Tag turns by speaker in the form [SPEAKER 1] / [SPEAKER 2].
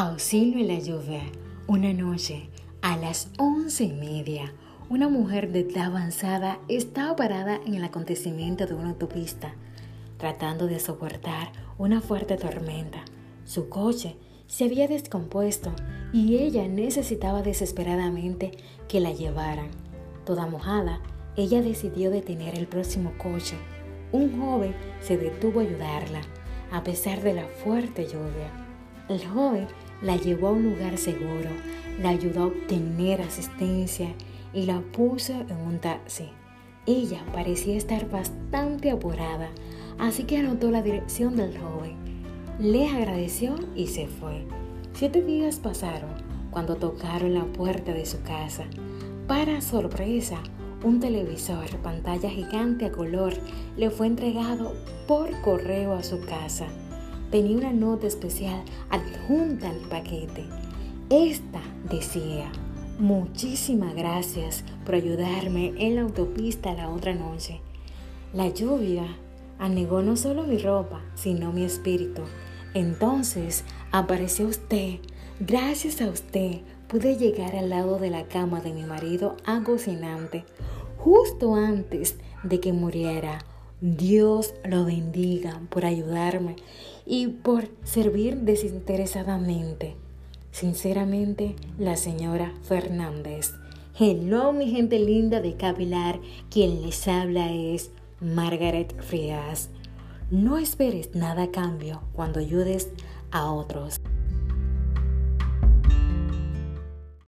[SPEAKER 1] Auxilio en la lluvia. Una noche, a las once y media, una mujer de edad avanzada estaba parada en el acontecimiento de una autopista, tratando de soportar una fuerte tormenta. Su coche se había descompuesto y ella necesitaba desesperadamente que la llevaran. Toda mojada, ella decidió detener el próximo coche. Un joven se detuvo a ayudarla, a pesar de la fuerte lluvia. El joven la llevó a un lugar seguro, la ayudó a obtener asistencia y la puso en un taxi. Ella parecía estar bastante apurada, así que anotó la dirección del joven. Le agradeció y se fue. Siete días pasaron cuando tocaron la puerta de su casa. Para sorpresa, un televisor pantalla gigante a color le fue entregado por correo a su casa tenía una nota especial adjunta al paquete. Esta decía, muchísimas gracias por ayudarme en la autopista la otra noche. La lluvia anegó no solo mi ropa, sino mi espíritu. Entonces apareció usted. Gracias a usted pude llegar al lado de la cama de mi marido agocinante justo antes de que muriera. Dios lo bendiga por ayudarme y por servir desinteresadamente. Sinceramente, la señora Fernández. Hello, mi gente linda de Capilar. Quien les habla es Margaret Frías. No esperes nada a cambio cuando ayudes a otros.